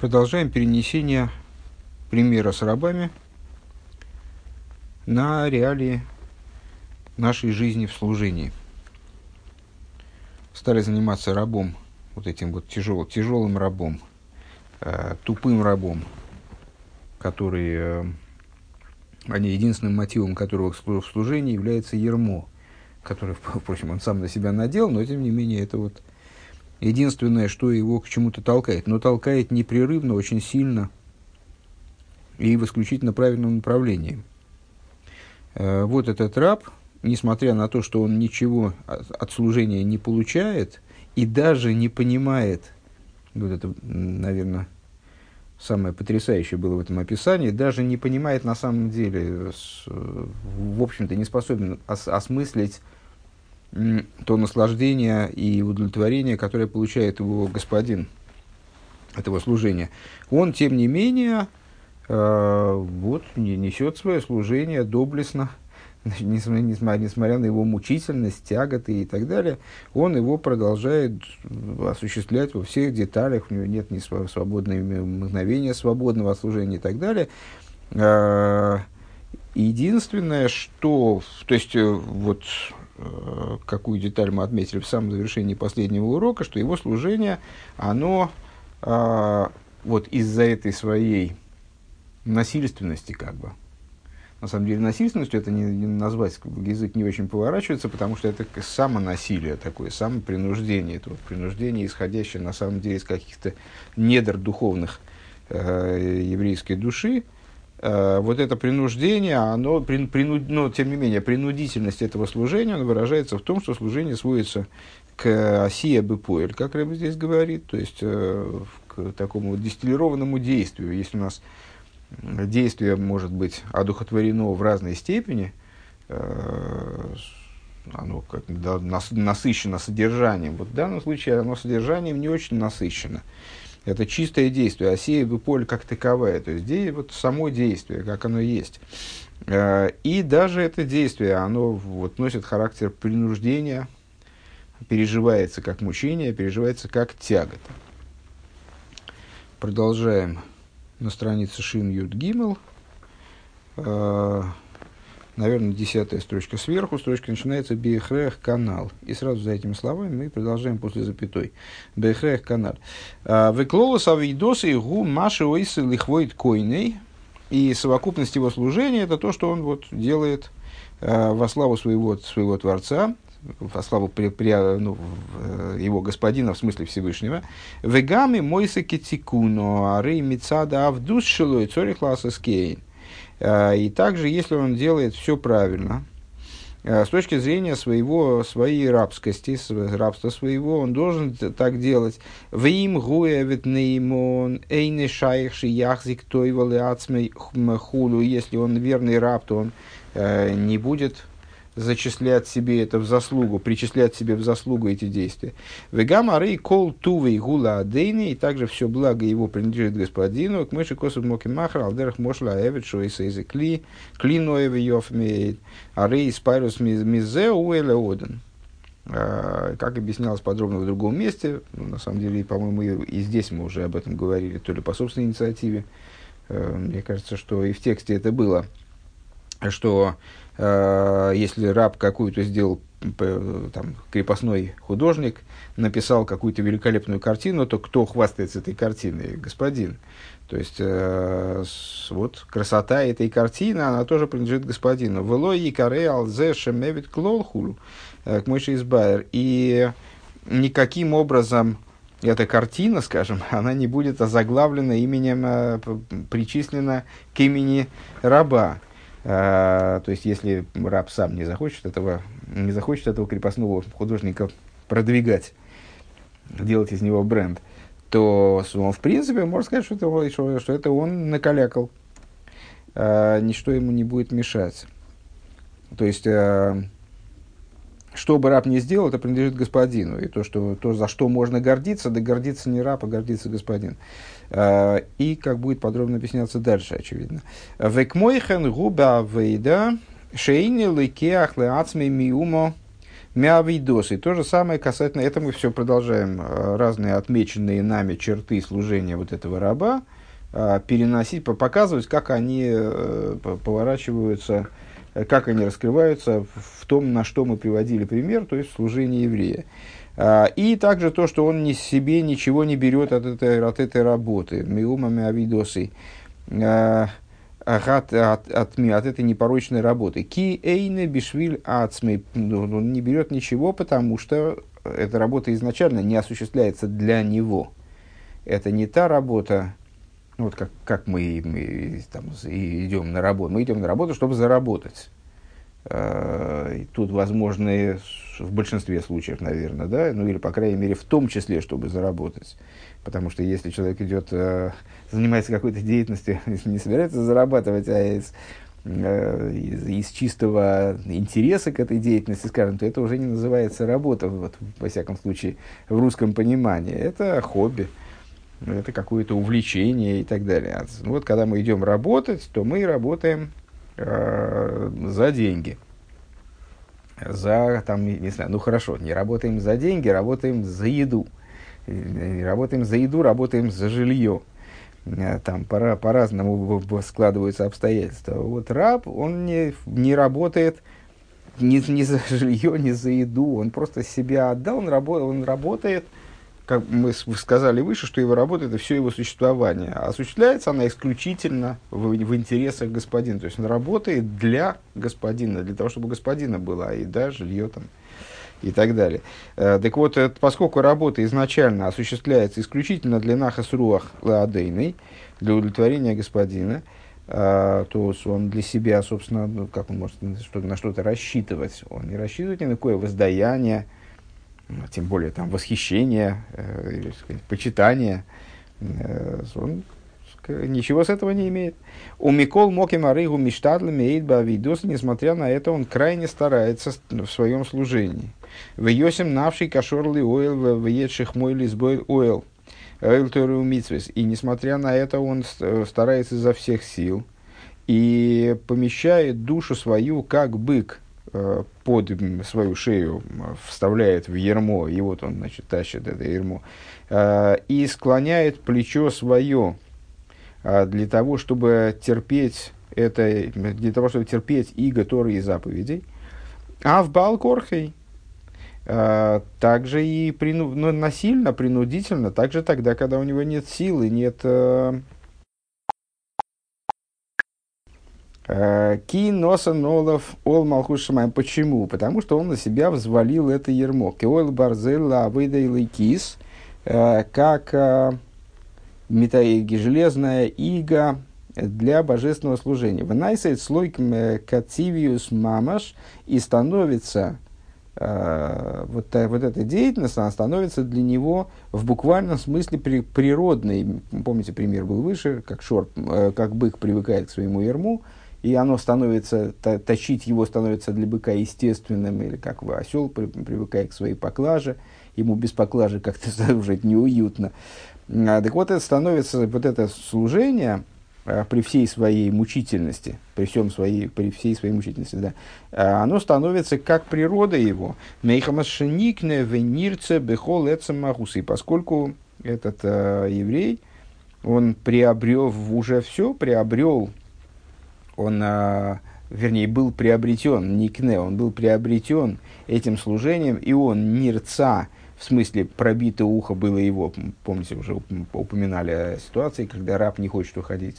Продолжаем перенесение примера с рабами на реалии нашей жизни в служении. Стали заниматься рабом, вот этим вот тяжел, тяжелым рабом, э, тупым рабом, который, э, они, единственным мотивом которого в служении является ермо, который, впрочем, он сам на себя надел, но тем не менее это вот единственное, что его к чему-то толкает, но толкает непрерывно, очень сильно и в исключительно правильном направлении. Э, вот этот раб, несмотря на то, что он ничего от служения не получает и даже не понимает, вот это, наверное, самое потрясающее было в этом описании, даже не понимает на самом деле, в общем-то, не способен ос- осмыслить то наслаждение и удовлетворение, которое получает его господин этого служения, он, тем не менее, э, вот, не несет свое служение доблестно, несмотря, несмотря, на его мучительность, тяготы и так далее, он его продолжает осуществлять во всех деталях, у него нет ни свободного мгновения свободного служения и так далее. Э, единственное, что, то есть, э, вот Э, какую деталь мы отметили в самом завершении последнего урока, что его служение, оно а, вот из-за этой своей насильственности, как бы, на самом деле насильственностью это не, не назвать, язык не очень поворачивается, потому что это самонасилие такое, самопринуждение, это вот принуждение, исходящее на самом деле из каких-то недр духовных э, еврейской души, Э, вот это принуждение, оно, при, принуд, но тем не менее, принудительность этого служения выражается в том, что служение сводится к осия бепоэль, как Рэб здесь говорит, то есть э, к такому дистиллированному действию. Если у нас действие может быть одухотворено в разной степени, э, оно как насыщено содержанием. Вот в данном случае оно содержанием не очень насыщено. Это чистое действие, осея бы поле как таковое, то есть де, вот само действие, как оно есть. Э, и даже это действие, оно вот, носит характер принуждения, переживается как мучение, переживается как тягота. Продолжаем на странице Шин Юд Гимел. Наверное, десятая строчка сверху, строчка начинается Бехрех канал. И сразу за этими словами мы продолжаем после запятой. Бехрех канал. А, Веклолос авидосы гу маши ойсы лихвоит койней. И совокупность его служения это то, что он вот делает э, во славу своего, своего Творца, во славу при, при, ну, его господина, в смысле Всевышнего. Вегами мойсы китикуно, арей мицада авдус шилой цорих ласа скейн. А, и также, если он делает все правильно, а, с точки зрения своего, своей рабскости, рабства своего, он должен так делать. В им гуевит неймон эйне шайхши яхзик тойвалы ацмей хулу. Если он верный раб, то он э, не будет зачислять себе это в заслугу, причислять себе в заслугу эти действия. Вегама рей кол тувей гула адейни, и также все благо его принадлежит господину, к мыши косу моки махра, алдерах мошла эвет, шо и сейзе кли, кли ноеве йофмейд, а рей спайрус мизе уэле оден. А, как объяснялось подробно в другом месте, ну, на самом деле, по-моему, и здесь мы уже об этом говорили, то ли по собственной инициативе, э, мне кажется, что и в тексте это было, что если раб какую-то сделал там, крепостной художник, написал какую-то великолепную картину, то кто хвастается этой картиной? Господин. То есть, э, вот красота этой картины, она тоже принадлежит господину. Вело и каре алзе шемевит клолхулу, э, к мыши избайер. И никаким образом эта картина, скажем, она не будет озаглавлена именем, э, причислена к имени раба. А, то есть, если раб сам не захочет этого, не захочет этого крепостного художника продвигать, делать из него бренд, то он, в принципе, можно сказать, что это, что, что это он накалякал. А, ничто ему не будет мешать. То есть, а, что бы раб ни сделал, это принадлежит господину. И то, что, то, за что можно гордиться, да гордиться не раб, а гордиться господин. И как будет подробно объясняться дальше, очевидно. Векмойхен губа вейда шейни ликеах леацми миумо Мявидос. И то же самое касательно, это мы все продолжаем э, разные отмеченные нами черты служения вот этого раба, э, переносить, показывать, как они э, поворачиваются, как они раскрываются в том, на что мы приводили пример, то есть в служении еврея. И также то, что он ни себе ничего не берет от этой, от этой работы. Миумами авидосы от, от, от, от этой непорочной работы. Ки эйне бишвиль ацмей. Он не берет ничего, потому что эта работа изначально не осуществляется для него. Это не та работа, вот как, как мы, мы там, идем на работу. Мы идем на работу, чтобы заработать. И тут возможны в большинстве случаев, наверное, да, ну или, по крайней мере, в том числе, чтобы заработать. Потому что если человек идет, э, занимается какой-то деятельностью, не собирается зарабатывать, а из, э, из, из чистого интереса к этой деятельности, скажем, то это уже не называется работа, вот, во всяком случае, в русском понимании. Это хобби, это какое-то увлечение и так далее. А вот когда мы идем работать, то мы работаем э, за деньги. За, там, не знаю, ну хорошо, не работаем за деньги, работаем за еду. Работаем за еду, работаем за жилье. Э, там пора, по-разному складываются обстоятельства. Вот раб, он не, не работает ни, ни за жилье, ни за еду. Он просто себя отдал, он, рабо, он работает, как мы сказали выше, что его работа – это все его существование. А осуществляется она исключительно в, в интересах господина. То есть он работает для господина, для того, чтобы господина была еда, жилье там, и так далее. Э, так вот, поскольку работа изначально осуществляется исключительно для нахас руах ладейной, для удовлетворения господина, э, то он для себя, собственно, ну, как он может на что-то рассчитывать? Он не рассчитывает ни на какое воздаяние, тем более там восхищение, э, сказать, почитание. Он ничего с этого не имеет. У Микол Моким Арыгу Миштадлами Эйдба Авидос, несмотря на это, он крайне старается в своем служении. В Йосим навший кашорли ойл в едших мой лизбой ойл. И несмотря на это, он старается изо всех сил и помещает душу свою, как бык, э, под свою шею вставляет в ермо, и вот он, значит, тащит это ермо, э, и склоняет плечо свое э, для того, чтобы терпеть это, для того, чтобы терпеть иго Торы и заповедей. А в Балкорхей, также и прину, ну, насильно, принудительно, также тогда, когда у него нет силы, нет э, э, Ки носа нолов ол малхушамаем. Почему? Потому что он на себя взвалил это ермо. Кеол барзела выдайлый кис, э, как метаиги, железная ига для божественного служения. Вынайсает слой кацивиус мамаш и становится Э, вот, вот эта деятельность, она становится для него в буквальном смысле при, природной. Помните, пример был выше, как, шор, э, как бык привыкает к своему ерму, и оно становится, точить его становится для быка естественным, или как осел при, привыкает к своей поклаже, ему без поклажи как-то уже неуютно. А, так вот, это становится, вот это служение, Э, при всей своей мучительности, при, всем своей, при всей своей мучительности, да, э, оно становится как природа его. Мейхамашеникне венирце бехол И поскольку этот э, еврей, он приобрел уже все, приобрел, он, э, вернее, был приобретен, никне, он был приобретен этим служением, и он нирца, в смысле пробито ухо было его, помните, уже упоминали ситуации, когда раб не хочет уходить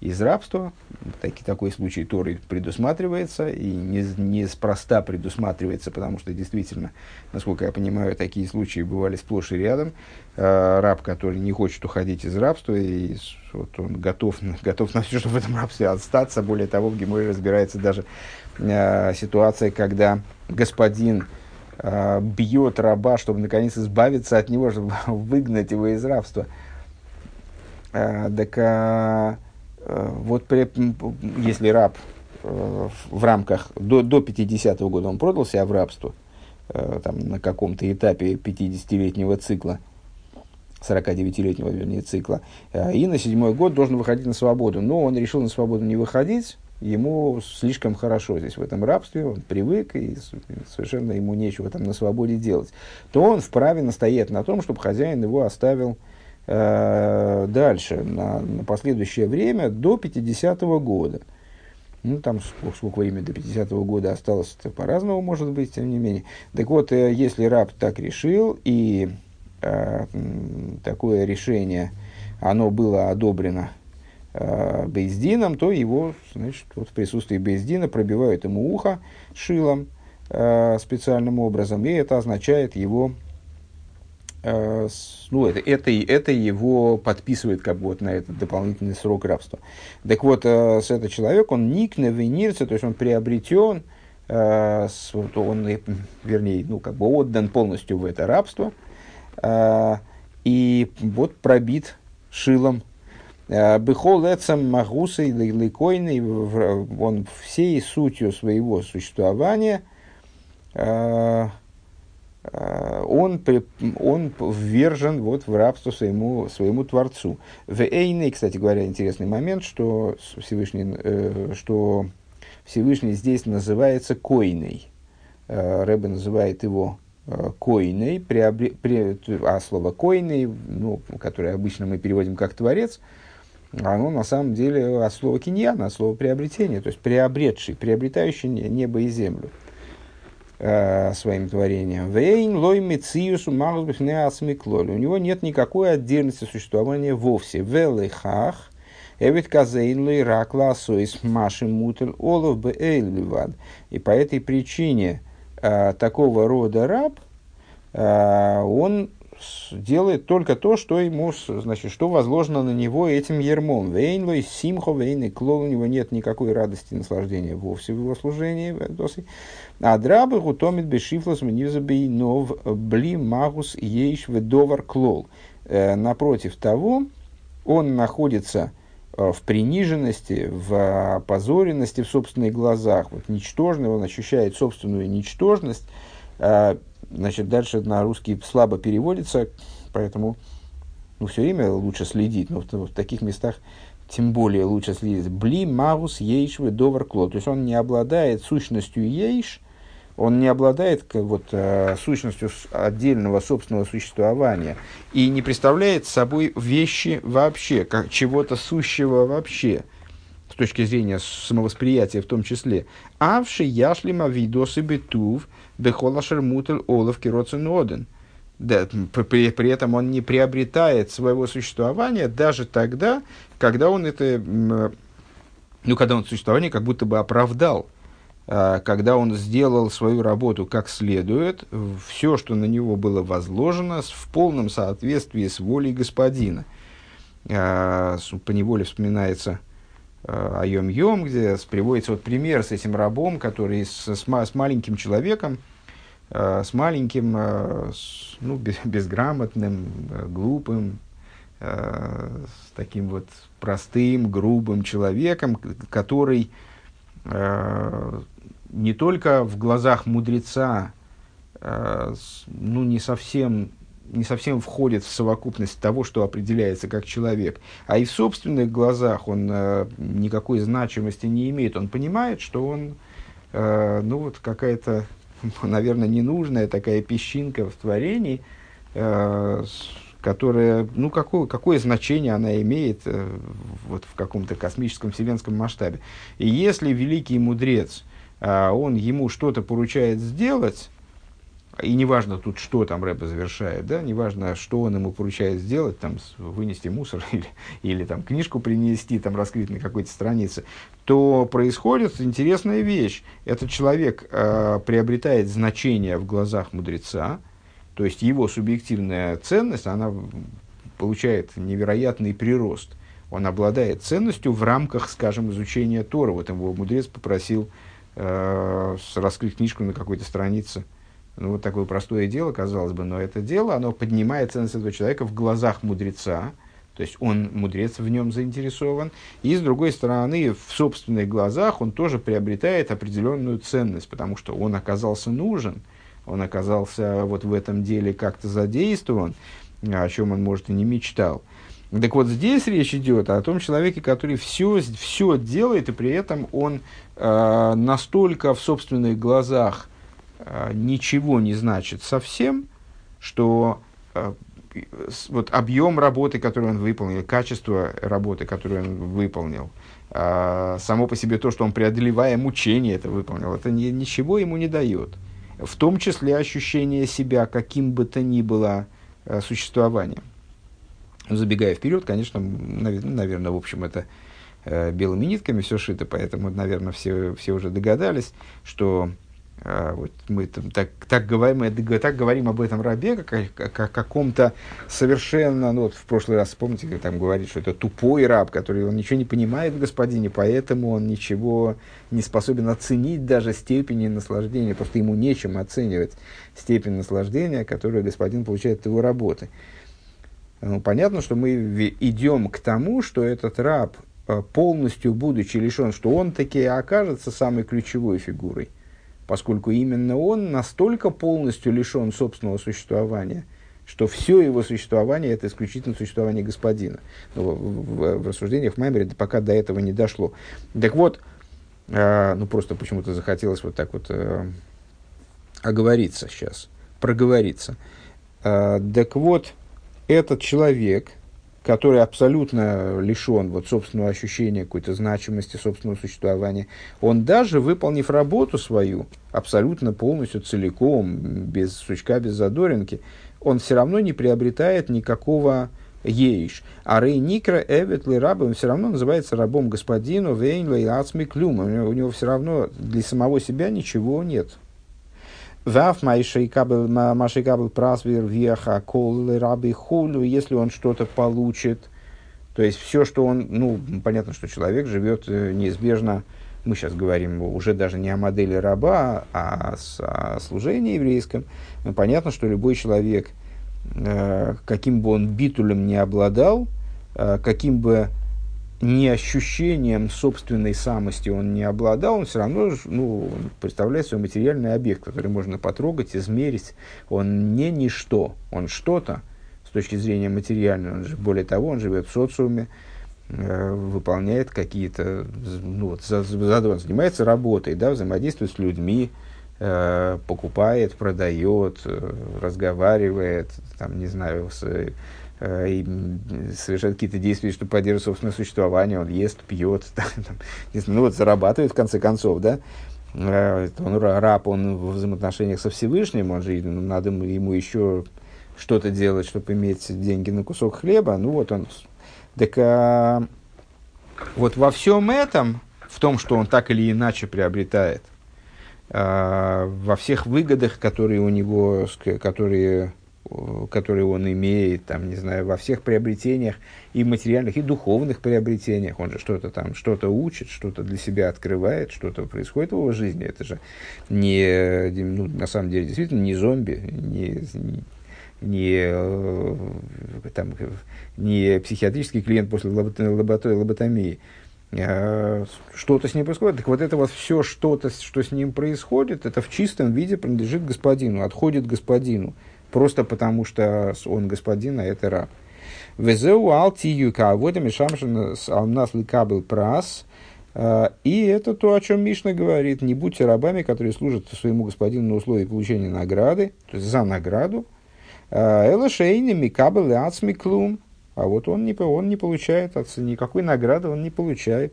из рабства. Таки, такой случай Торы предусматривается, и не, неспроста предусматривается, потому что действительно, насколько я понимаю, такие случаи бывали сплошь и рядом. Э, раб, который не хочет уходить из рабства, и вот он готов, готов на все, чтобы в этом рабстве остаться. Более того, в Геморе разбирается даже э, ситуация, когда господин э, бьет раба, чтобы наконец избавиться от него, чтобы выгнать его из рабства. Э, так вот при, если раб э, в рамках до, до 50-го года он продал себя в рабство, э, там, на каком-то этапе 50-летнего цикла, 49-летнего, вернее, цикла, э, и на седьмой год должен выходить на свободу. Но он решил на свободу не выходить, ему слишком хорошо здесь в этом рабстве, он привык и совершенно ему нечего там на свободе делать, то он вправе настоять на том, чтобы хозяин его оставил э, дальше, на, на последующее время, до 50-го года. Ну, там сколько, сколько времени до 50-го года осталось, это по-разному может быть, тем не менее. Так вот, э, если раб так решил, и э, такое решение, оно было одобрено э, Бейздином, то его, значит, вот в присутствии Бейздина пробивают ему ухо шилом э, специальным образом, и это означает его ну, это, это, это его подписывает как бы вот на этот дополнительный срок рабства. Так вот, э, с этот человек, он никне венирце, то есть он приобретен, э, он, вернее, ну, как бы отдан полностью в это рабство, и вот пробит шилом. Бехол эцем магусой лейкойный, он всей сутью своего существования Э, он, он ввержен вот в рабство своему, своему Творцу. В Эйне, кстати говоря, интересный момент, что Всевышний, э, что Всевышний здесь называется Койной. Э, Рэбе называет его э, Койной, приобре, при, а слово Койный, ну, которое обычно мы переводим как Творец, оно на самом деле от слова киньяна, от слова приобретение, то есть приобретший, приобретающий небо и землю э, своим творением. Вейн лой мециусу магусбифне асмиклоль. У него нет никакой отдельности существования вовсе. Велехах. Эвид казейн лой рак ласоис маши мутель олов бы эйльвад. И по этой причине э, такого рода раб, э, он делает только то, что ему, значит, что возложено на него этим ермом. Вейнлой, симхо, вейн и клол, у него нет никакой радости и наслаждения вовсе в его служении. А драбы гутомит бешифлас мнивзабей нов бли магус ейш ведовар клол. Э, напротив того, он находится э, в приниженности, в опозоренности в собственных глазах, вот ничтожный, он ощущает собственную ничтожность, э, Значит, дальше на русский слабо переводится, поэтому ну, все время лучше следить, но в, в таких местах тем более лучше следить. Бли, маус, ейш, довар, кло. То есть он не обладает сущностью ейш, он не обладает как, вот, э, сущностью отдельного собственного существования и не представляет собой вещи вообще, как чего-то сущего вообще, с точки зрения самовосприятия в том числе. Авши яшлима видосы бетув – Бехолашер мутель олов кироцен оден. Да, при, при этом он не приобретает своего существования даже тогда, когда он это, ну, когда он существование как будто бы оправдал, а, когда он сделал свою работу как следует, все, что на него было возложено, в полном соответствии с волей господина. А, по неволе вспоминается а, Айом Йом, где приводится вот пример с этим рабом, который с, с, с маленьким человеком, Э, с маленьким, э, с, ну, без, безграмотным, э, глупым, с таким вот простым, грубым человеком, который не только в глазах мудреца ну, не совсем не совсем входит в совокупность того, что определяется как человек, а и в собственных глазах он никакой значимости не имеет. Он понимает, что он, ну вот какая-то наверное, ненужная такая песчинка в творении, э, которая, ну, какое, какое значение она имеет э, вот в каком-то космическом вселенском масштабе. И если великий мудрец, э, он ему что-то поручает сделать, и неважно тут, что там Рэба завершает, да, неважно, что он ему поручает сделать, там, вынести мусор или, или там книжку принести, там, раскрыть на какой-то странице, то происходит интересная вещь. Этот человек э, приобретает значение в глазах мудреца, то есть его субъективная ценность, она получает невероятный прирост. Он обладает ценностью в рамках, скажем, изучения Тора. Вот его мудрец попросил э, раскрыть книжку на какой-то странице – ну, вот такое простое дело, казалось бы, но это дело, оно поднимает ценность этого человека в глазах мудреца, то есть он, мудрец, в нем заинтересован. И, с другой стороны, в собственных глазах он тоже приобретает определенную ценность, потому что он оказался нужен, он оказался вот в этом деле как-то задействован, о чем он, может, и не мечтал. Так вот, здесь речь идет о том человеке, который все, все делает, и при этом он э, настолько в собственных глазах ничего не значит совсем, что э, вот объем работы, который он выполнил, качество работы, которую он выполнил, э, само по себе то, что он, преодолевая мучения, это выполнил, это ничего ему не дает. В том числе ощущение себя каким бы то ни было э, существованием. Забегая вперед, конечно, наверное, в общем, это э, белыми нитками все шито, поэтому, наверное, все, все уже догадались, что э, вот мы там, так, так, говорим, мы, так говорим об этом рабе, как, как о каком-то совершенно, ну вот в прошлый раз, помните, как там говорит, что это тупой раб, который он ничего не понимает в господине, поэтому он ничего не способен оценить даже степени наслаждения, просто ему нечем оценивать степень наслаждения, которую господин получает от его работы. Ну, понятно, что мы идем к тому, что этот раб, э, полностью будучи лишен, что он таки окажется самой ключевой фигурой, поскольку именно он настолько полностью лишен собственного существования, что все его существование – это исключительно существование господина. Ну, в, в, в рассуждениях Маймере пока до этого не дошло. Так вот, э, ну просто почему-то захотелось вот так вот э, оговориться сейчас, проговориться. Э, так вот, этот человек, который абсолютно лишен вот, собственного ощущения какой-то значимости собственного существования, он даже, выполнив работу свою, абсолютно полностью, целиком, без сучка, без задоринки, он все равно не приобретает никакого ейш. А рей никра эвет ли раб, он все равно называется рабом господину, вейн лей ацми клюм. У него все равно для самого себя ничего нет. Ваф Машейкабл Прасвер Веха Кол Раби Хулю, если он что-то получит, то есть все, что он, ну, понятно, что человек живет э, неизбежно, мы сейчас говорим уже даже не о модели раба, а о служении еврейском. Понятно, что любой человек, э, каким бы он битулем не обладал, э, каким бы ни ощущением собственной самости он не обладал, он все равно ну, представляет свой материальный объект, который можно потрогать, измерить. Он не ничто, он что-то с точки зрения материальной. Он же, более того, он живет в социуме, э, выполняет какие-то, ну, вот, за, за, он занимается работой, да, взаимодействует с людьми, э, покупает, продает, э, разговаривает, там, не знаю, с и совершает какие-то действия, чтобы поддерживать собственное существование, он ест, пьет, там, ну вот зарабатывает в конце концов, да, э, он раб, он в взаимоотношениях со Всевышним, он же, ну, надо ему еще что-то делать, чтобы иметь деньги на кусок хлеба, ну вот он, так а, вот во всем этом, в том, что он так или иначе приобретает, а, во всех выгодах, которые у него, которые которые он имеет, там, не знаю, во всех приобретениях, и материальных, и духовных приобретениях. Он же что-то там, что-то учит, что-то для себя открывает, что-то происходит в его жизни. Это же не, ну, на самом деле, действительно не зомби, не, не, э, там, не психиатрический клиент после лоботомии. А что-то с ним происходит. Так вот это вот все что-то, что с ним происходит, это в чистом виде принадлежит господину, отходит господину просто потому что он господин, а это раб. Везеу алтиюка, вот и мешамшин алмнас ликабл прас. А, и это то, о чем Мишна говорит. Не будьте рабами, которые служат своему господину на условии получения награды, то есть за награду. А, Элашейни микабл ацмиклум. А вот он не, он не получает, никакой награды он не получает.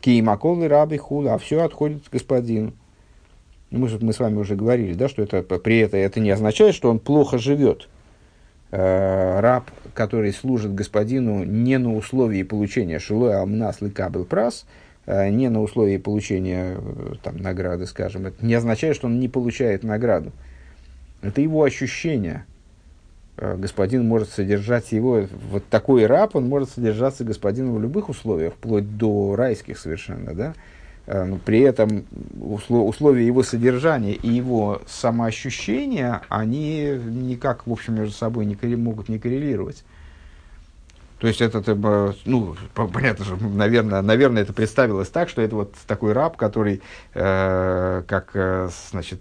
Киимакол и раби хула, а все отходит к господину мы, мы с вами уже говорили, да, что это, при этом это не означает, что он плохо живет. Э, раб, который служит господину не на условии получения шилой амнас кабел прас, э, не на условии получения э, там, награды, скажем, это не означает, что он не получает награду. Это его ощущение. Э, господин может содержать его, вот такой раб, он может содержаться господином в любых условиях, вплоть до райских совершенно, да, при этом условия его содержания и его самоощущения, они никак, в общем, между собой не, могут не коррелировать. То есть это, ну, понятно же, наверное, наверное, это представилось так, что это вот такой раб, который, э, как, э, значит,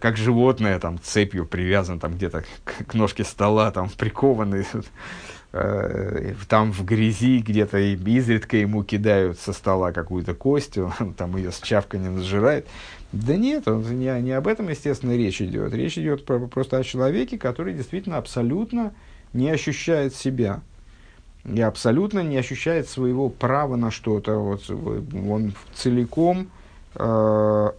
как животное, там, цепью привязан там где-то к, к ножке стола, там, прикованный, э, там в грязи где-то изредка ему кидают со стола какую-то кость, он там ее с чавканием сжирает. Да нет, он, не, не об этом, естественно, речь идет. Речь идет про, просто о человеке, который действительно абсолютно не ощущает себя. И абсолютно не ощущает своего права на что-то. Вот, он целиком э,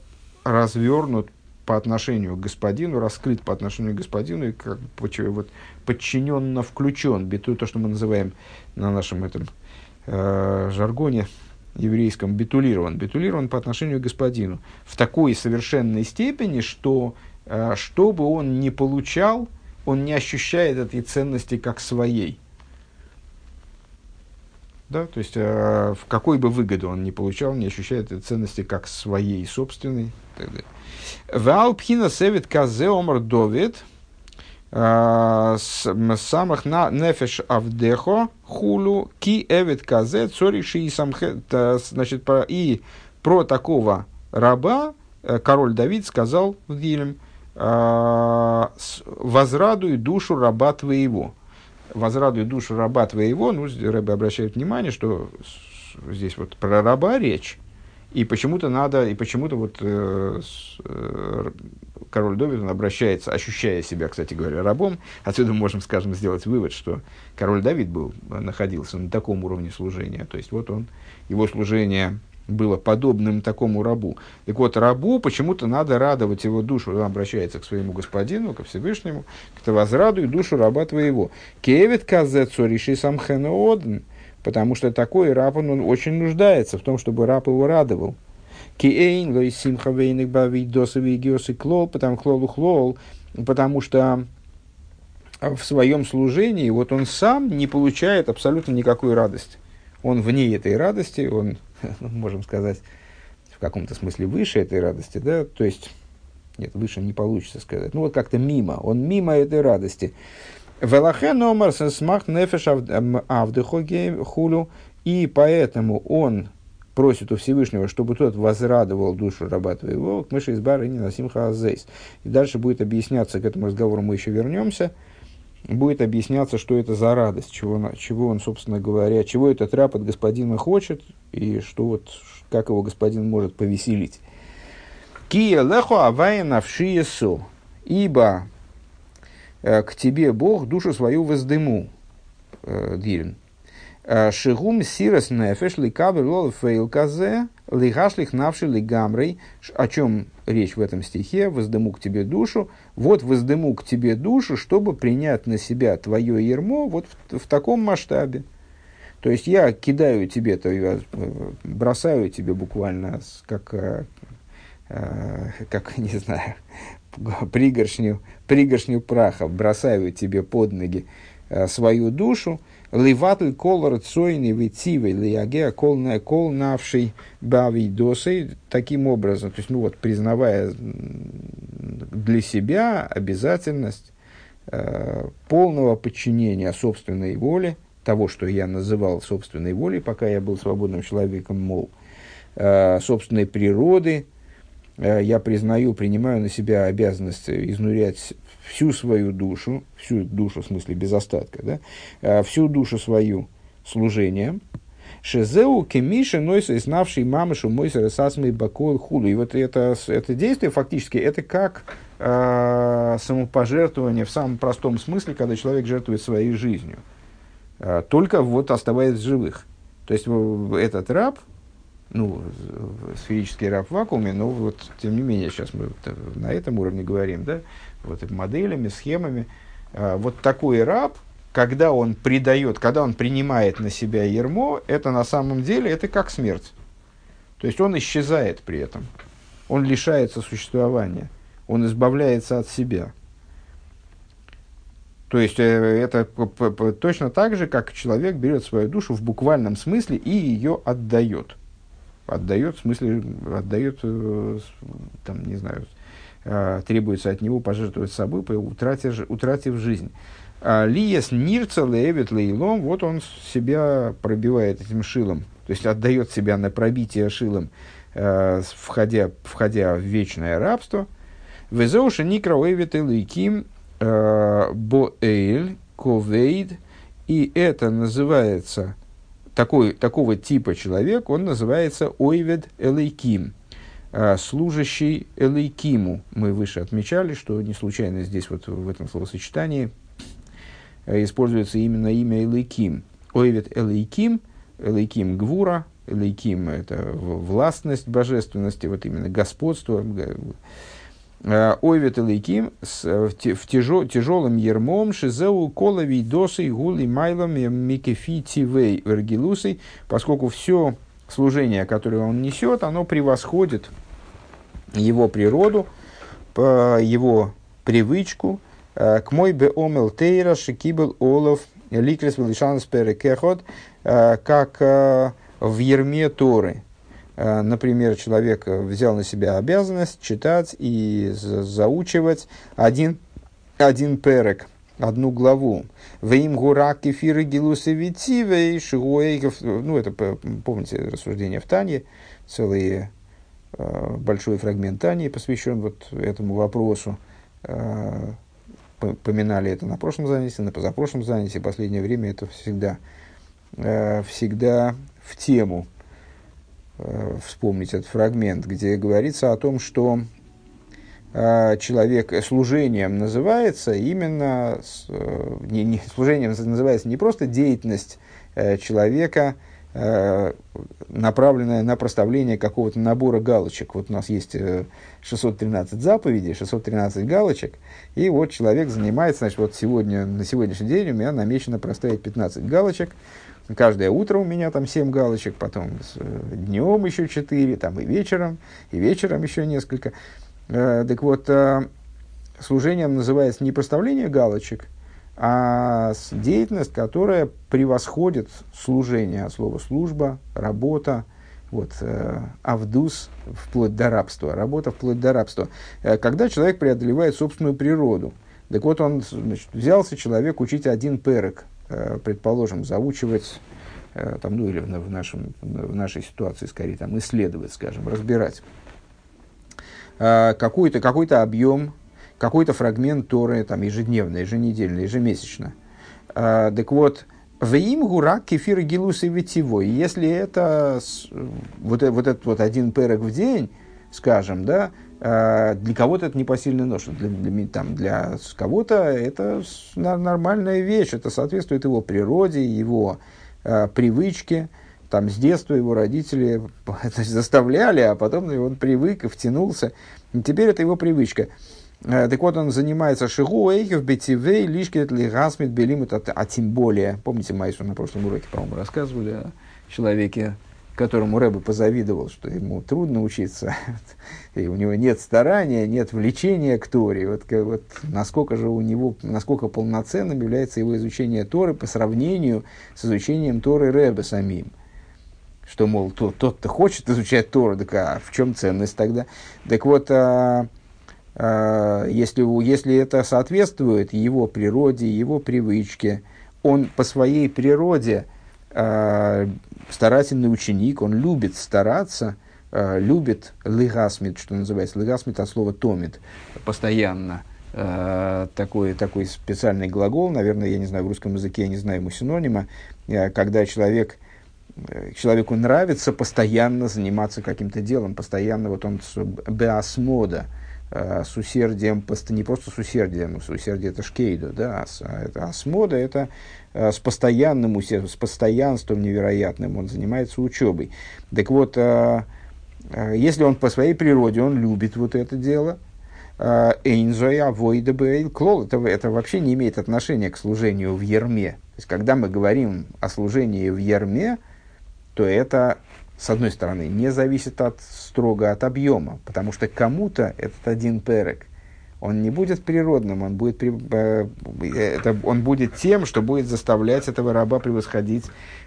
развернут по отношению к господину, раскрыт по отношению к господину и как вот, подчиненно включен, биту, то, что мы называем на нашем этом э, жаргоне еврейском, битулирован, битулирован по отношению к господину. В такой совершенной степени, что э, что бы он ни получал, он не ощущает этой ценности как своей. Да, то есть, э, в какой бы выгоду он ни получал, не ощущает этой ценности как своей собственной. Валпхина севит казе омар довид э, самых на нефеш авдехо хулу ки эвид казе цориши и самхе. Значит, про, и про такого раба э, король Давид сказал в Гилем, возрадуй душу раба твоего возрадуй душу раба твоего, ну, Рэбе обращает внимание, что здесь вот про раба речь, и почему-то надо, и почему-то вот э, с, э, король Довид, он обращается, ощущая себя, кстати говоря, рабом, отсюда мы можем, скажем, сделать вывод, что король Давид был, находился на таком уровне служения, то есть вот он, его служение было подобным такому рабу. Так вот, рабу почему-то надо радовать его душу. Он обращается к своему господину, ко Всевышнему, кто возрадуй душу раба твоего. Кевит казе цориши самхена одн, потому что такой раб, он, он очень нуждается в том, чтобы раб его радовал. Киэйн лой симха вейник бави досови гиосы клол, потому хлолу хлол, потому что в своем служении вот он сам не получает абсолютно никакой радости. Он вне этой радости, он можем сказать, в каком-то смысле выше этой радости, да, то есть, нет, выше не получится сказать, ну вот как-то мимо, он мимо этой радости. Велахе номер смах нефеш авдыхо хулю, и поэтому он просит у Всевышнего, чтобы тот возрадовал душу раба твоего, к мыши из бары не насим хазейс. И дальше будет объясняться, к этому разговору мы еще вернемся, будет объясняться, что это за радость, чего, чего он, собственно говоря, чего этот раб от господина хочет, и что вот, как его господин может повеселить. כי אליך הוי' נפשי אשא, ибо э, к тебе Бог душу свою воздыму, э, Дирин. Э, שהוא מסירות נפש לקבל עול באופן כזה להשליך נפשו לגמרי. О чем речь в этом стихе? Воздыму к тебе душу. Вот воздыму к тебе душу, чтобы принять на себя твое ярмо вот в, в таком масштабе. То есть я кидаю тебе, то я э, бросаю тебе буквально как, э, как не знаю, пригоршню, пригоршню праха, бросаю тебе под ноги свою душу, Ливатль колор цойный витивый лиагеа кол кол навший бави досой. Таким образом, то есть, ну вот, признавая для себя обязательность э, полного подчинения собственной воле, того, что я называл собственной волей, пока я был свободным человеком, мол, э, собственной природы, э, я признаю, принимаю на себя обязанность изнурять всю свою душу, всю душу в смысле без остатка, да, а, всю душу свою служением, Шезеу кемиша нойса знавший мамышу мойса расасмей бакол худу. И вот это, это действие фактически это как э, самопожертвование в самом простом смысле, когда человек жертвует своей жизнью. Э, только вот оставаясь живых. То есть этот раб, ну, сферический раб в вакууме, но вот тем не менее сейчас мы на этом уровне говорим, да, вот моделями, схемами. А, вот такой раб, когда он предает, когда он принимает на себя ермо, это на самом деле, это как смерть. То есть он исчезает при этом. Он лишается существования. Он избавляется от себя. То есть э, это точно так же, как человек берет свою душу в буквальном смысле и ее отдает. Отдает, в смысле, отдает, э, там, не знаю, требуется от него пожертвовать собой, утратив, утратив жизнь. А Лиес Нирца Левит Лейлом, вот он себя пробивает этим шилом, то есть отдает себя на пробитие шилом, э, входя, входя в вечное рабство. Везеуша Никра Левит Лейким э, Боэйль Ковейд, И это называется, такой, такого типа человек, он называется ойвед элейким, служащий элейкиму. Мы выше отмечали, что не случайно здесь вот в этом словосочетании а, используется именно имя элейким. Ойвед элейким, элейким гвура, элейким – это властность божественности, вот именно господство, Э, Ойвет Элейким э, в тяжелом ермом шизеу колови досой гули майлом микефи тивей вергилусой, поскольку все служение, которое он несет, оно превосходит его природу, его привычку, э, к мой бе омел тейра шикибел олов ликрес велишанс перекехот, как в ерме Торы – Э, например, человек взял на себя обязанность читать и заучивать один, один перек, одну главу. Вим гурак кефиры гилусы витивей шигуэйков. Ну, это, помните, рассуждение в Тане, целый э, большой фрагмент Тани посвящен вот этому вопросу. Э, поминали это на прошлом занятии, на позапрошлом занятии. Последнее время это всегда, всегда в тему Э, вспомнить этот фрагмент, где говорится о том, что э, человек служением называется именно, э, не, не, служением называется не просто деятельность человека, направленная на проставление какого-то набора галочек. Вот у нас есть 613 заповедей, 613 галочек, и вот человек занимается, значит, вот сегодня, на сегодняшний день у меня намечено проставить 15 галочек, Каждое утро у меня там 7 галочек, потом э, днем еще 4, там и вечером, и вечером еще несколько. Э, так вот, э, служением называется не проставление галочек, а деятельность, которая превосходит служение от слова служба, работа, вот, э, авдус вплоть до рабства, работа вплоть до рабства. Э, когда человек преодолевает собственную природу, так вот он значит, взялся человек учить один перек, Э, предположим, заучивать, там, ну или в, нашем, в нашей ситуации скорее там, исследовать, скажем, разбирать какой-то какой объем, какой-то фрагмент Торы там, ежедневно, еженедельно, ежемесячно. Так вот, в им гура кефир гилус и витивой. Если это вот, вот этот вот один перек в день, скажем, да, Э, для кого-то это непосильная ноша, для, для, там, для кого-то это нормальная вещь, это соответствует его природе, его э, привычке. Там с детства его родители заставляли, а потом он привык и втянулся. И теперь это его привычка. Э, так вот, он занимается шигу эйхев бетивей лишкет ли гасмит белимут, а тем более, помните Майсу на прошлом уроке, по-моему, рассказывали о человеке, которому Рэбе позавидовал, что ему трудно учиться, и у него нет старания, нет влечения к Торе. Вот, вот насколько же у него, насколько полноценным является его изучение Торы по сравнению с изучением Торы Рэбе самим. Что, мол, тот, тот-то хочет изучать Тору, так а в чем ценность тогда? Так вот, а, если, если это соответствует его природе, его привычке, он по своей природе – а, старательный ученик, он любит стараться, а, любит лыгасмит, что называется, лыгасмит от слова томит, постоянно. А, такой, такой специальный глагол, наверное, я не знаю, в русском языке я не знаю ему синонима, когда человек, э, человеку нравится постоянно заниматься каким-то делом, постоянно, вот он беасмода, с усердием, не просто с усердием, с усердием это шкейду, да, а это асмода, это Э, с постоянным усердием, с постоянством невероятным, он занимается учебой. Так вот, э, э, если он по своей природе, он любит вот это дело, Эйнзоя Войда Клол, это, это вообще не имеет отношения к служению в ерме. То есть, когда мы говорим о служении в ерме, то это, с одной стороны, не зависит от, строго от объема, потому что кому-то этот один перек – он не будет природным, он будет, э, это, он будет тем, что будет заставлять этого раба превосходить,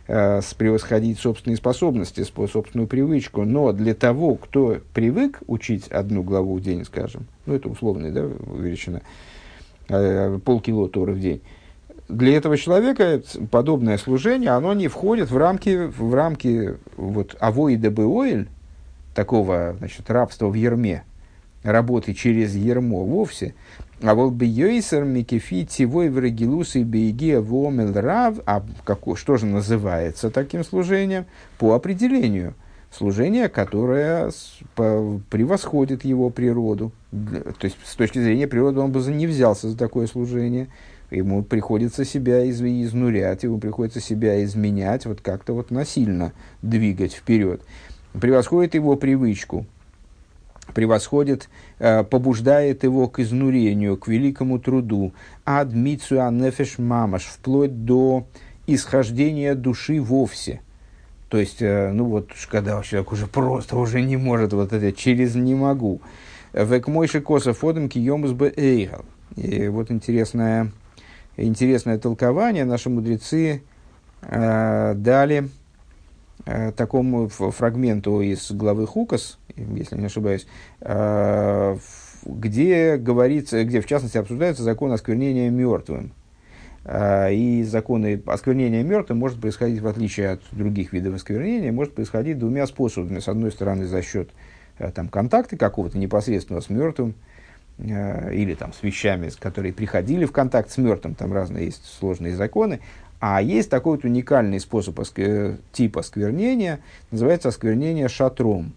э, превосходить собственные способности, собственную привычку. Но для того, кто привык учить одну главу в день, скажем, ну это условная да, величина, э, полкило Торы в день, для этого человека подобное служение, оно не входит в рамки, в рамки вот, авоида беоэль, такого значит, рабства в ерме, работы через ермо вовсе. А вот бы йойсер микефи тивой врагилусы бейгия вомел рав, а какой, что же называется таким служением? По определению. Служение, которое превосходит его природу. То есть, с точки зрения природы, он бы не взялся за такое служение. Ему приходится себя из, изнурять, ему приходится себя изменять, вот как-то вот насильно двигать вперед. Превосходит его привычку, превосходит, э, побуждает его к изнурению, к великому труду, адмицу анефеш мамаш, вплоть до исхождения души вовсе. То есть, э, ну вот, когда человек уже просто уже не может, вот это через не могу. Век мойши коса фодом киемус бы эйгал. И вот интересное, интересное толкование наши мудрецы э, дали э, такому фрагменту из главы Хукас, если не ошибаюсь, э, где говорится, где в частности обсуждается закон осквернения мертвым. Э, и законы осквернения мертвым может происходить, в отличие от других видов осквернения, может происходить двумя способами. С одной стороны, за счет э, там, контакта какого-то непосредственного с мертвым, или там, с вещами, которые приходили в контакт с мертвым, там разные есть сложные законы, а есть такой вот уникальный способ оск... типа осквернения, называется осквернение шатром.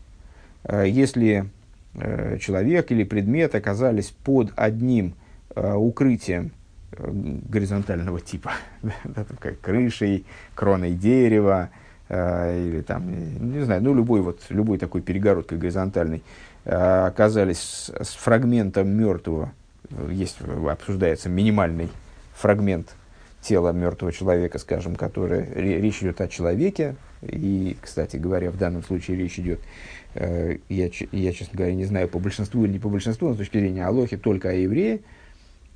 Э, если э, человек или предмет оказались под одним э, укрытием горизонтального типа, как крышей, кроной дерева, или там, не знаю, ну, любой, вот, любой такой перегородкой горизонтальной, оказались с, фрагментом мертвого, есть, обсуждается минимальный фрагмент тела мертвого человека, скажем, который, речь идет о человеке, и, кстати говоря, в данном случае речь идет Э, я, я, честно говоря, не знаю по большинству или не по большинству, но с точки зрения Алохи только о еврее,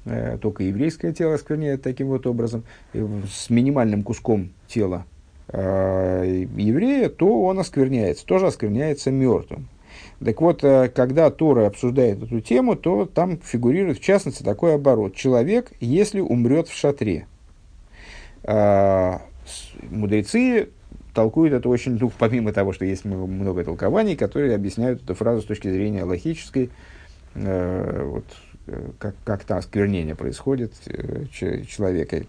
э, только еврейское тело оскверняет таким вот образом, с минимальным куском тела э, еврея, то он оскверняется, тоже оскверняется мертвым. Так вот, когда Тора обсуждает эту тему, то там фигурирует в частности такой оборот. Человек, если умрет в шатре. Мудрецы толкует это очень, ну, помимо того, что есть много толкований, которые объясняют эту фразу с точки зрения логической, э, вот, э, как, как там осквернение происходит э, человека.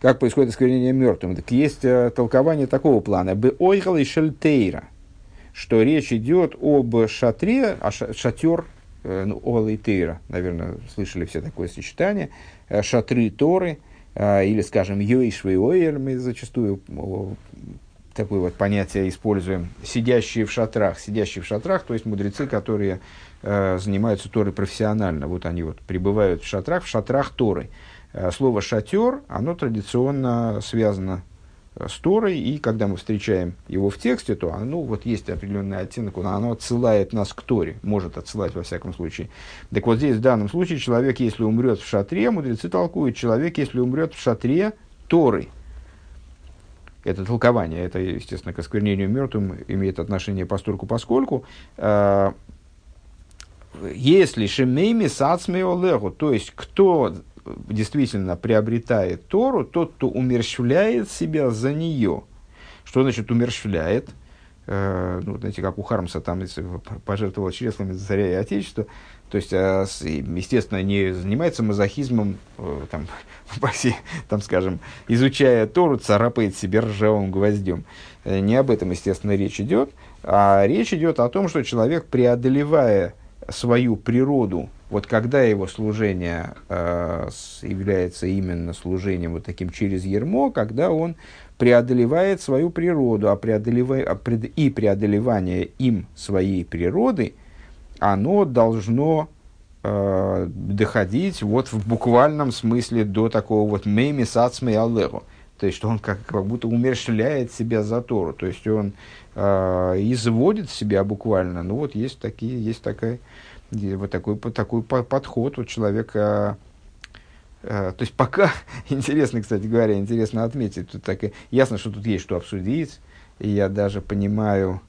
Как происходит осквернение мертвым? Так есть э, толкование такого плана. Бы ойгал и шельтейра, что речь идет об шатре, а шатер, э, ну, и тейра, наверное, слышали все такое сочетание, э, шатры Торы – а, или, скажем, Йоишвей Ойер, мы зачастую такое вот понятие используем, сидящие в шатрах, сидящие в шатрах, то есть мудрецы, которые э, занимаются Торой профессионально, вот они вот пребывают в шатрах, в шатрах Торы. Э, слово «шатер», оно традиционно связано с Торой, и когда мы встречаем его в тексте, то оно, вот есть определенный оттенок, оно отсылает нас к Торе, может отсылать во всяком случае. Так вот здесь в данном случае человек, если умрет в шатре, мудрецы толкуют, человек, если умрет в шатре Торы, это толкование, это, естественно, к осквернению мертвым имеет отношение постольку поскольку, э, если шемейми сацмеолегу, то есть кто действительно приобретает Тору, тот, кто умерщвляет себя за нее. Что значит умерщвляет? Э, ну, знаете, как у Хармса там пожертвовал чреслами за царя и отечество. То есть, э, естественно, не занимается мазохизмом, э, там, там, скажем, изучая Тору, царапает себе ржавым гвоздем. Не об этом, естественно, речь идет. А речь идет о том, что человек, преодолевая свою природу вот когда его служение э, является именно служением вот таким через ермо, когда он преодолевает свою природу, а преодолевая, а и преодолевание им своей природы, оно должно э, доходить вот в буквальном смысле до такого вот мейми сацмей аллеху. То есть, что он как, как будто умерщвляет себя за Тору. То есть, он э, изводит себя буквально. Ну, вот есть, такие, есть такая вот такой, такой подход у человека. То есть пока, интересно, кстати говоря, интересно отметить, тут так, ясно, что тут есть что обсудить, и я даже понимаю,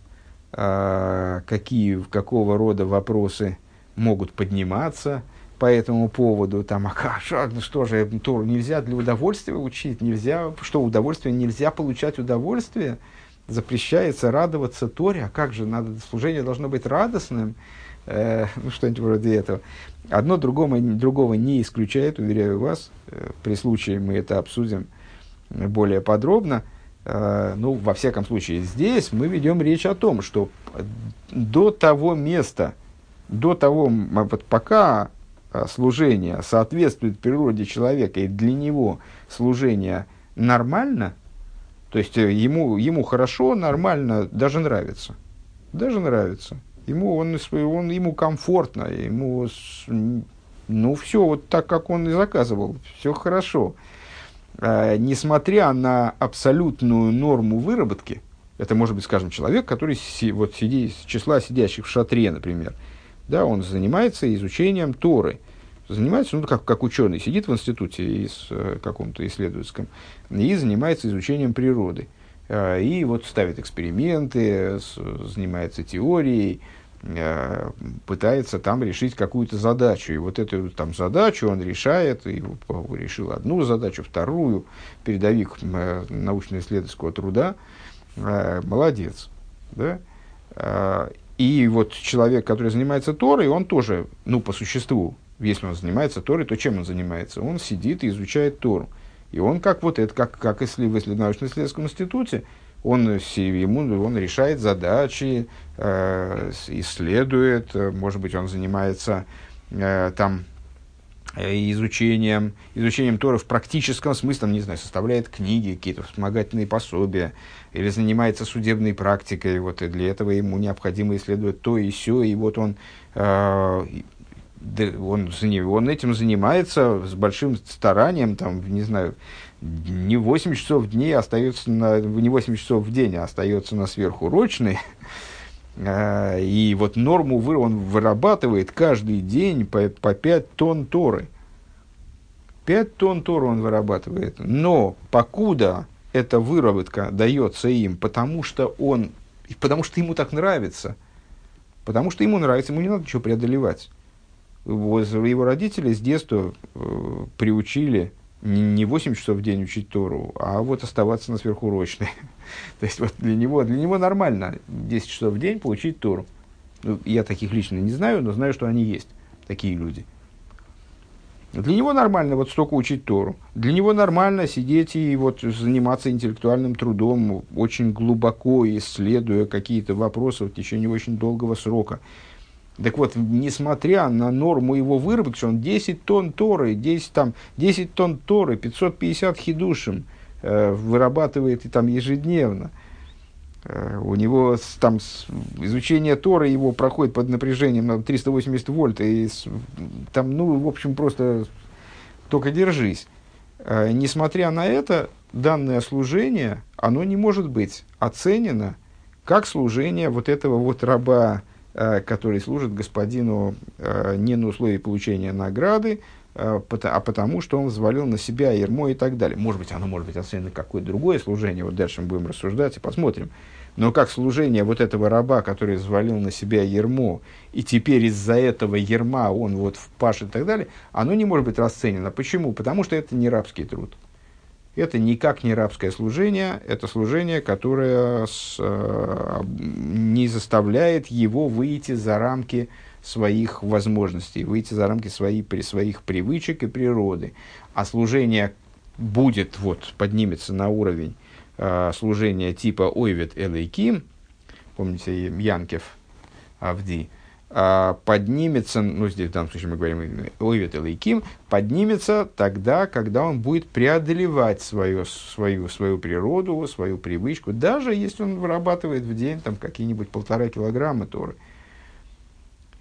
а, какие, какого рода вопросы могут подниматься по этому поводу. Там, а как, ну что же, Тору нельзя для удовольствия учить, нельзя, что удовольствие, нельзя получать удовольствие, запрещается радоваться Торе, а как же, надо, служение должно быть радостным, э, ну, что-нибудь вроде этого. Одно другого, другого не исключает, уверяю вас, э, при случае мы это обсудим более подробно. Э, ну, во всяком случае, здесь мы ведем речь о том, что до того места, до того, вот пока служение соответствует природе человека, и для него служение нормально, то есть ему, ему хорошо, нормально, даже нравится. Даже нравится. Ему, он, он, ему комфортно, ему, ну, все вот так, как он и заказывал, все хорошо. А, несмотря на абсолютную норму выработки, это может быть, скажем, человек, который си, вот сиди, из числа сидящих в шатре, например, да, он занимается изучением Торы, занимается, ну, как, как ученый, сидит в институте из, э, каком-то исследовательском и занимается изучением природы. И вот ставит эксперименты, занимается теорией, а, пытается там решить какую-то задачу. И вот эту там задачу он решает, и решил одну задачу, вторую, передовик э, научно-исследовательского труда, э, молодец. Да? И вот человек, который занимается Торой, он тоже, ну, по существу, если он занимается Торой, то чем он занимается? Он сидит и изучает Тору. И он как вот это, как, как если в научно-исследовательском институте, он, ему, он решает задачи, э, исследует, может быть, он занимается э, там э, изучением, изучением Тора в практическом смысле, не знаю, составляет книги, какие-то вспомогательные пособия, или занимается судебной практикой, вот, и для этого ему необходимо исследовать то и все, и вот он э, он, он этим занимается с большим старанием, там, не знаю, не 8 часов в день остается на, не 8 часов в день, а остается на сверхурочный. А, и вот норму он вырабатывает каждый день по, по 5 тонн торы. 5 тонн торы он вырабатывает. Но покуда эта выработка дается им, потому что он, потому что ему так нравится, потому что ему нравится, ему не надо ничего преодолевать его родители с детства э, приучили не 8 часов в день учить Тору, а вот оставаться на сверхурочной. То есть вот для него, для него нормально 10 часов в день получить Тору. Ну, я таких лично не знаю, но знаю, что они есть, такие люди. Для него нормально вот столько учить Тору. Для него нормально сидеть и вот заниматься интеллектуальным трудом, очень глубоко исследуя какие-то вопросы в течение очень долгого срока. Так вот, несмотря на норму его выработки, что он 10 тонн торы, 10, там, 10 тонн торы, 550 хидушим э, вырабатывает и там ежедневно. Э, у него там с, изучение Торы его проходит под напряжением на 380 вольт, и с, там, ну, в общем, просто только держись. Э, несмотря на это, данное служение, оно не может быть оценено как служение вот этого вот раба, который служит господину э, не на условии получения награды, э, а потому что он взвалил на себя ермо и так далее. Может быть, оно может быть оценено как какое-то другое служение, вот дальше мы будем рассуждать и посмотрим. Но как служение вот этого раба, который взвалил на себя ермо, и теперь из-за этого ерма он вот в паш и так далее, оно не может быть расценено. Почему? Потому что это не рабский труд это никак не рабское служение, это служение, которое с, э, не заставляет его выйти за рамки своих возможностей, выйти за рамки свои, при, своих привычек и природы. А служение будет, вот, поднимется на уровень э, служения типа Ойвет Элейким, помните, Янкев Авди, а, поднимется, ну здесь в данном случае мы говорим Ойвет Элейким, поднимется тогда, когда он будет преодолевать свою, свою, свою природу, свою привычку, даже если он вырабатывает в день там, какие-нибудь полтора килограмма Торы.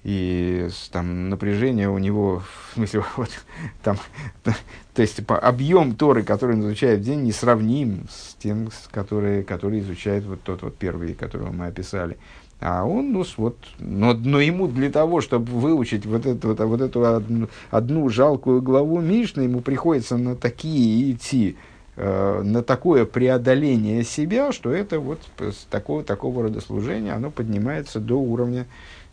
И там напряжение у него, в смысле, вот, там, то есть по объем Торы, который он изучает в день, несравним с тем, с который, который изучает вот тот вот первый, которого мы описали. А он, ну, вот, но, но ему для того, чтобы выучить вот эту, вот, вот эту одну, одну жалкую главу Мишны, ему приходится на такие идти, э, на такое преодоление себя, что это вот такого, такого рода служения, оно поднимается до уровня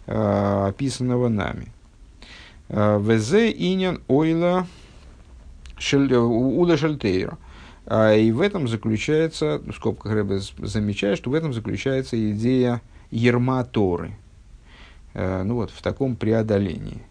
э, описанного нами. Э, Везе инин ойла уда шельтейра. И в этом заключается, в скобках Рэбе замечает, что в этом заключается идея ерма Торы. ну вот, в таком преодолении.